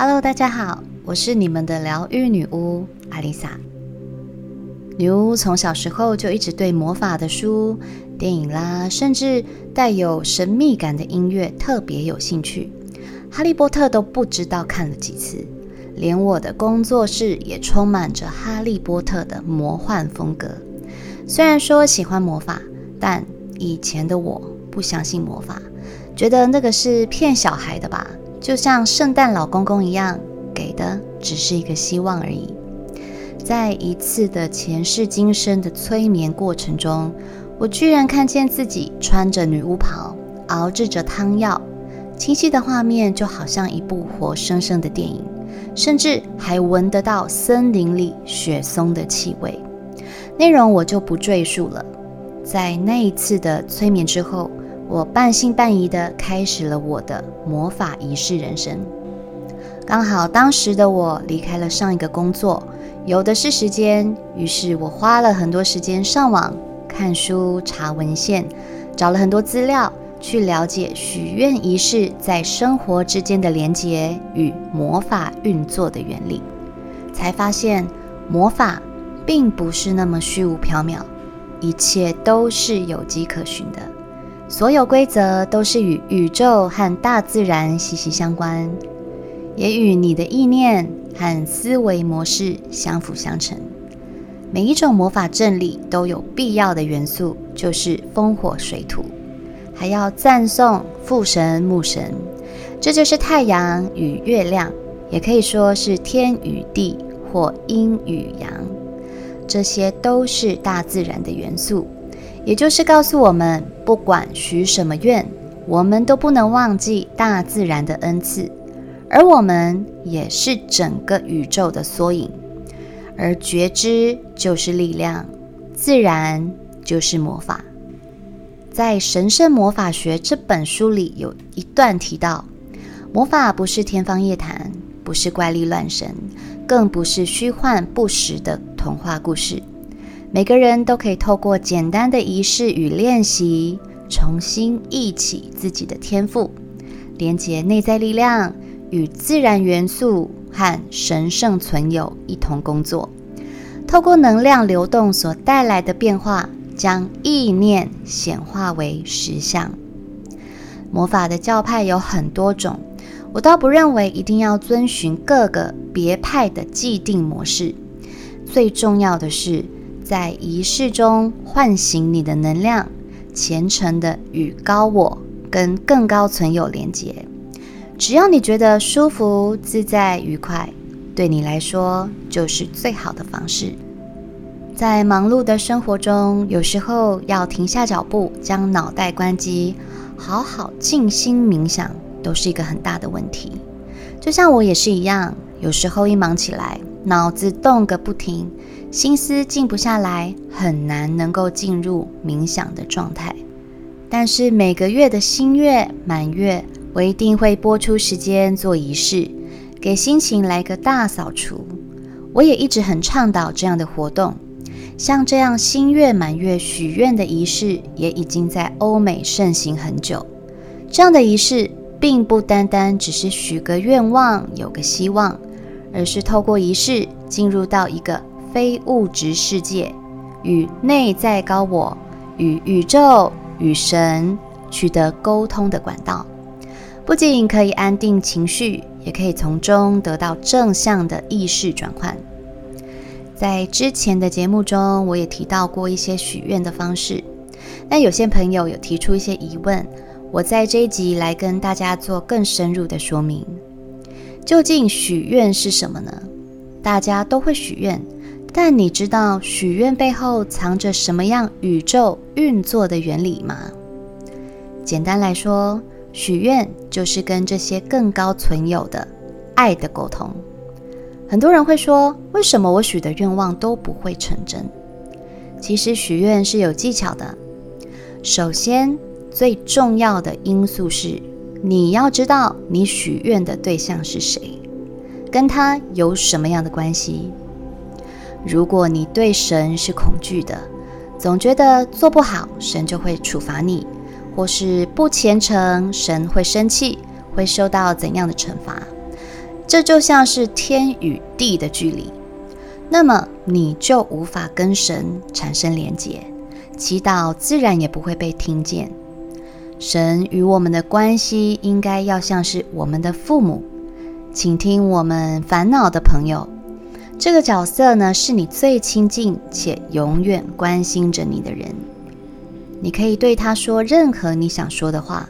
Hello，大家好，我是你们的疗愈女巫阿丽萨。女巫从小时候就一直对魔法的书、电影啦，甚至带有神秘感的音乐特别有兴趣。哈利波特都不知道看了几次，连我的工作室也充满着哈利波特的魔幻风格。虽然说喜欢魔法，但以前的我不相信魔法，觉得那个是骗小孩的吧。就像圣诞老公公一样，给的只是一个希望而已。在一次的前世今生的催眠过程中，我居然看见自己穿着女巫袍，熬制着汤药，清晰的画面就好像一部活生生的电影，甚至还闻得到森林里雪松的气味。内容我就不赘述了。在那一次的催眠之后。我半信半疑地开始了我的魔法仪式人生。刚好当时的我离开了上一个工作，有的是时间，于是我花了很多时间上网看书、查文献，找了很多资料，去了解许愿仪式在生活之间的连结与魔法运作的原理，才发现魔法并不是那么虚无缥缈，一切都是有迹可循的。所有规则都是与宇宙和大自然息息相关，也与你的意念和思维模式相辅相成。每一种魔法阵里都有必要的元素，就是风、火、水、土，还要赞颂父神、母神，这就是太阳与月亮，也可以说是天与地或阴与阳，这些都是大自然的元素。也就是告诉我们，不管许什么愿，我们都不能忘记大自然的恩赐，而我们也是整个宇宙的缩影。而觉知就是力量，自然就是魔法。在《神圣魔法学》这本书里，有一段提到，魔法不是天方夜谭，不是怪力乱神，更不是虚幻不实的童话故事。每个人都可以透过简单的仪式与练习，重新忆起自己的天赋，连接内在力量，与自然元素和神圣存有一同工作。透过能量流动所带来的变化，将意念显化为实相。魔法的教派有很多种，我倒不认为一定要遵循各个别派的既定模式。最重要的是。在仪式中唤醒你的能量，虔诚的与高我跟更高存有连接。只要你觉得舒服、自在、愉快，对你来说就是最好的方式。在忙碌的生活中，有时候要停下脚步，将脑袋关机，好好静心冥想，都是一个很大的问题。就像我也是一样，有时候一忙起来，脑子动个不停。心思静不下来，很难能够进入冥想的状态。但是每个月的新月、满月，我一定会拨出时间做仪式，给心情来个大扫除。我也一直很倡导这样的活动。像这样新月、满月许愿的仪式，也已经在欧美盛行很久。这样的仪式，并不单单只是许个愿望、有个希望，而是透过仪式进入到一个。非物质世界与内在高我、与宇宙、与神取得沟通的管道，不仅可以安定情绪，也可以从中得到正向的意识转换。在之前的节目中，我也提到过一些许愿的方式。那有些朋友有提出一些疑问，我在这一集来跟大家做更深入的说明。究竟许愿是什么呢？大家都会许愿。但你知道许愿背后藏着什么样宇宙运作的原理吗？简单来说，许愿就是跟这些更高存有的爱的沟通。很多人会说，为什么我许的愿望都不会成真？其实许愿是有技巧的。首先，最重要的因素是你要知道你许愿的对象是谁，跟他有什么样的关系。如果你对神是恐惧的，总觉得做不好，神就会处罚你，或是不虔诚，神会生气，会受到怎样的惩罚？这就像是天与地的距离，那么你就无法跟神产生连结，祈祷自然也不会被听见。神与我们的关系应该要像是我们的父母，请听我们烦恼的朋友。这个角色呢，是你最亲近且永远关心着你的人。你可以对他说任何你想说的话。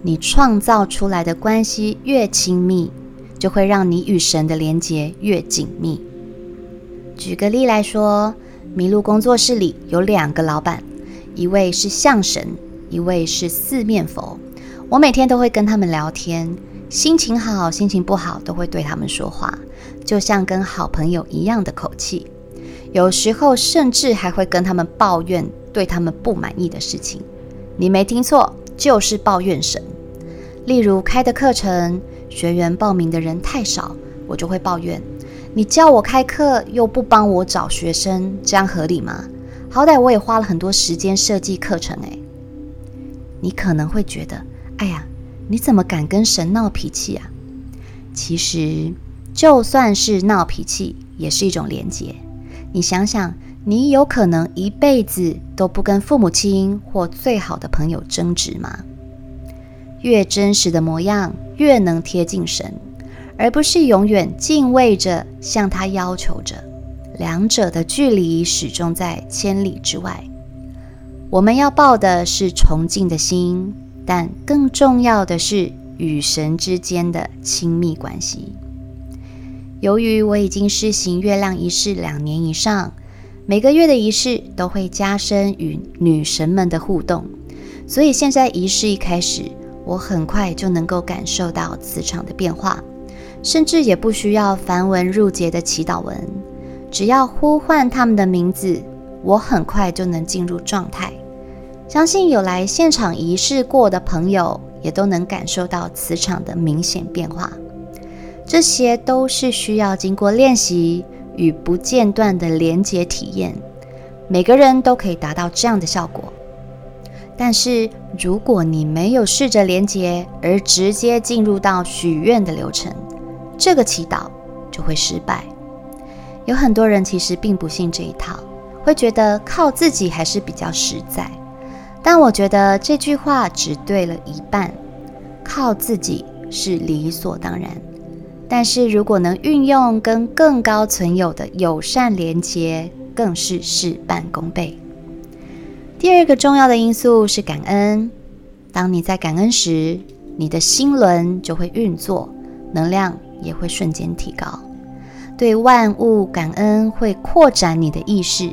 你创造出来的关系越亲密。就会让你与神的连结越紧密。举个例来说，麋鹿工作室里有两个老板，一位是象神，一位是四面佛。我每天都会跟他们聊天，心情好、心情不好都会对他们说话，就像跟好朋友一样的口气。有时候甚至还会跟他们抱怨对他们不满意的事情。你没听错，就是抱怨神。例如开的课程。学员报名的人太少，我就会抱怨：你叫我开课又不帮我找学生，这样合理吗？好歹我也花了很多时间设计课程诶。你可能会觉得：哎呀，你怎么敢跟神闹脾气啊？其实，就算是闹脾气，也是一种连结。你想想，你有可能一辈子都不跟父母亲或最好的朋友争执吗？越真实的模样。越能贴近神，而不是永远敬畏着向他要求着，两者的距离始终在千里之外。我们要抱的是崇敬的心，但更重要的是与神之间的亲密关系。由于我已经施行月亮仪式两年以上，每个月的仪式都会加深与女神们的互动，所以现在仪式一开始。我很快就能够感受到磁场的变化，甚至也不需要繁文缛节的祈祷文，只要呼唤他们的名字，我很快就能进入状态。相信有来现场仪式过的朋友，也都能感受到磁场的明显变化。这些都是需要经过练习与不间断的连接体验，每个人都可以达到这样的效果。但是，如果你没有试着连接，而直接进入到许愿的流程，这个祈祷就会失败。有很多人其实并不信这一套，会觉得靠自己还是比较实在。但我觉得这句话只对了一半，靠自己是理所当然。但是如果能运用跟更高存有的友善连接，更是事半功倍。第二个重要的因素是感恩。当你在感恩时，你的心轮就会运作，能量也会瞬间提高。对万物感恩会扩展你的意识，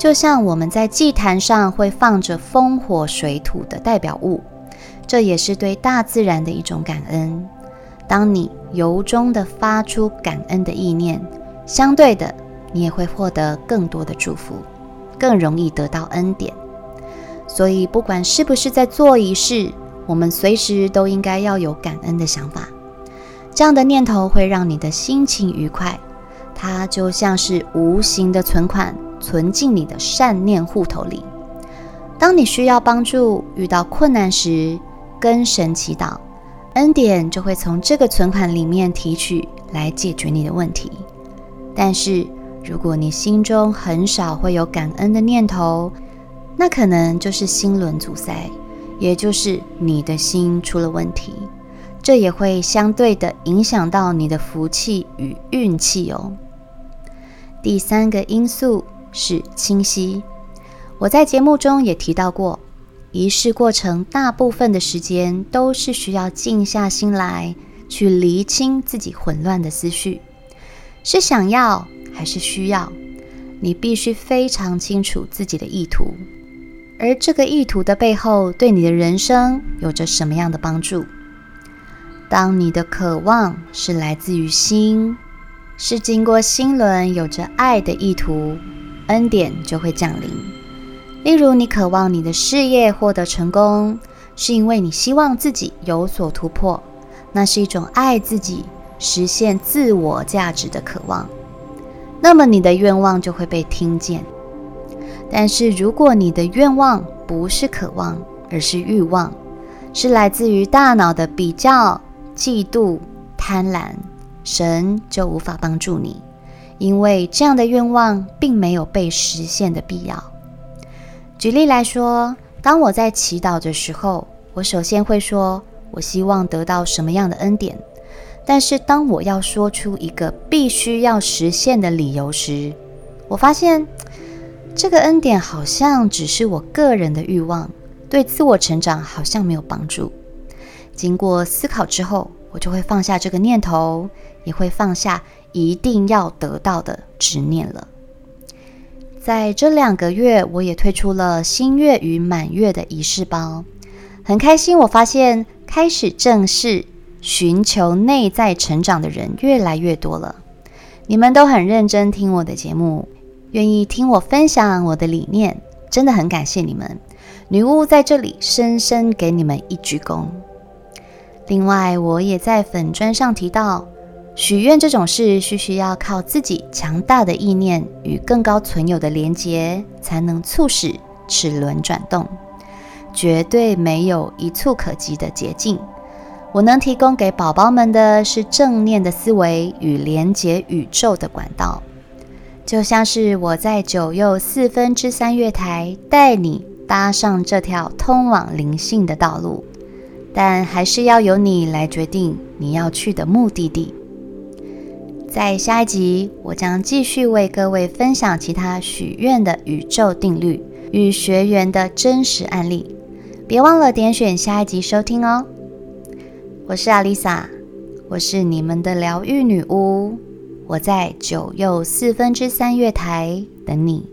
就像我们在祭坛上会放着风、火、水、土的代表物，这也是对大自然的一种感恩。当你由衷的发出感恩的意念，相对的，你也会获得更多的祝福。更容易得到恩典，所以不管是不是在做仪式，我们随时都应该要有感恩的想法。这样的念头会让你的心情愉快，它就像是无形的存款，存进你的善念户头里。当你需要帮助、遇到困难时，跟神祈祷，恩典就会从这个存款里面提取来解决你的问题。但是，如果你心中很少会有感恩的念头，那可能就是心轮阻塞，也就是你的心出了问题。这也会相对的影响到你的福气与运气哦。第三个因素是清晰。我在节目中也提到过，仪式过程大部分的时间都是需要静下心来，去厘清自己混乱的思绪，是想要。还是需要你必须非常清楚自己的意图，而这个意图的背后对你的人生有着什么样的帮助？当你的渴望是来自于心，是经过心轮有着爱的意图，恩典就会降临。例如，你渴望你的事业获得成功，是因为你希望自己有所突破，那是一种爱自己、实现自我价值的渴望。那么你的愿望就会被听见。但是如果你的愿望不是渴望，而是欲望，是来自于大脑的比较、嫉妒、贪婪，神就无法帮助你，因为这样的愿望并没有被实现的必要。举例来说，当我在祈祷的时候，我首先会说：“我希望得到什么样的恩典。”但是当我要说出一个必须要实现的理由时，我发现这个恩典好像只是我个人的欲望，对自我成长好像没有帮助。经过思考之后，我就会放下这个念头，也会放下一定要得到的执念了。在这两个月，我也推出了新月与满月的仪式包，很开心。我发现开始正式寻求内在成长的人越来越多了。你们都很认真听我的节目，愿意听我分享我的理念，真的很感谢你们。女巫在这里深深给你们一鞠躬。另外，我也在粉砖上提到，许愿这种事，需需要靠自己强大的意念与更高存有的连结，才能促使齿轮转动，绝对没有一蹴可及的捷径。我能提供给宝宝们的是正念的思维与连接宇宙的管道，就像是我在九又四分之三月台带你搭上这条通往灵性的道路。但还是要由你来决定你要去的目的地。在下一集，我将继续为各位分享其他许愿的宇宙定律与学员的真实案例。别忘了点选下一集收听哦。我是阿丽萨，我是你们的疗愈女巫，我在九又四分之三月台等你。